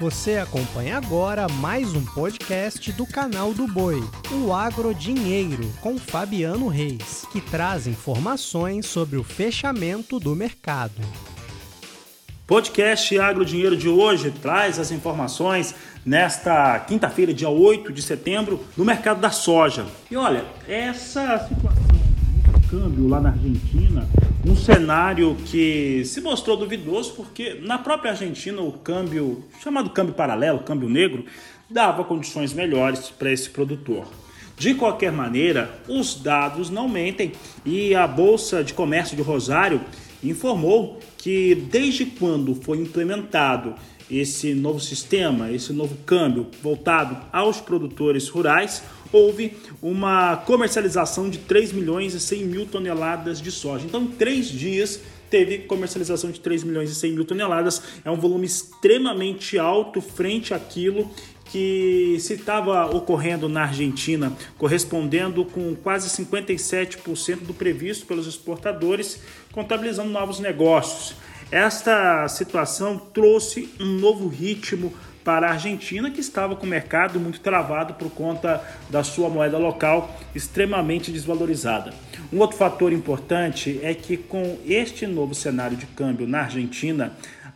Você acompanha agora mais um podcast do canal do Boi, o Agro Dinheiro, com Fabiano Reis, que traz informações sobre o fechamento do mercado. Podcast Agro Dinheiro de hoje traz as informações nesta quinta-feira, dia 8 de setembro, no mercado da soja. E olha, essa situação câmbio lá na Argentina um cenário que se mostrou duvidoso porque na própria Argentina o câmbio, chamado câmbio paralelo, câmbio negro, dava condições melhores para esse produtor. De qualquer maneira, os dados não mentem e a Bolsa de Comércio de Rosário informou que desde quando foi implementado esse novo sistema, esse novo câmbio voltado aos produtores rurais, houve uma comercialização de 3 milhões e 100 mil toneladas de soja. Então, em três dias, teve comercialização de 3 milhões e 100 mil toneladas. É um volume extremamente alto frente àquilo que se estava ocorrendo na Argentina, correspondendo com quase 57% do previsto pelos exportadores, contabilizando novos negócios. Esta situação trouxe um novo ritmo para a Argentina, que estava com o mercado muito travado por conta da sua moeda local extremamente desvalorizada. Um outro fator importante é que, com este novo cenário de câmbio na Argentina,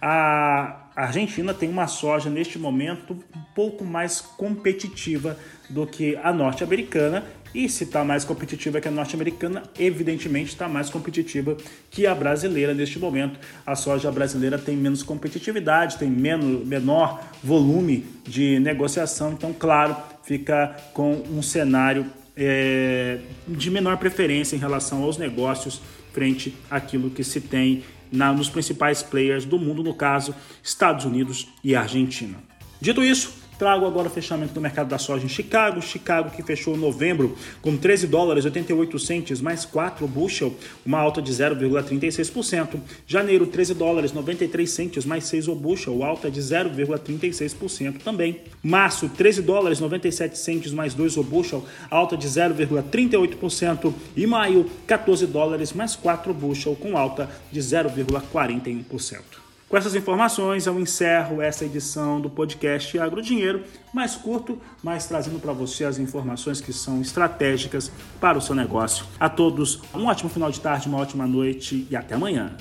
a Argentina tem uma soja neste momento um pouco mais competitiva do que a norte-americana e se está mais competitiva que a norte-americana, evidentemente está mais competitiva que a brasileira neste momento. A soja brasileira tem menos competitividade, tem menos, menor volume de negociação, então, claro, fica com um cenário é, de menor preferência em relação aos negócios frente àquilo que se tem na, nos principais players do mundo, no caso, Estados Unidos e Argentina. Dito isso, Trago agora o fechamento do mercado da soja em Chicago. Chicago que fechou novembro com 13 dólares 88 centes mais 4 bushel, uma alta de 0,36%. Janeiro 13 dólares 93 centes mais 6 o bushel, alta de 0,36% também. Março 13 dólares 97 centes mais 2 o bushel, alta de 0,38% e maio 14 dólares mais 4 bushel com alta de 0,41%. Com essas informações, eu encerro essa edição do podcast Agro Dinheiro, mais curto, mas trazendo para você as informações que são estratégicas para o seu negócio. A todos, um ótimo final de tarde, uma ótima noite e até amanhã.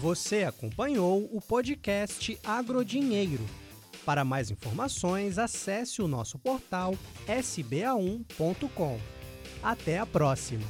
Você acompanhou o podcast Agro Dinheiro. Para mais informações, acesse o nosso portal sba1.com. Até a próxima!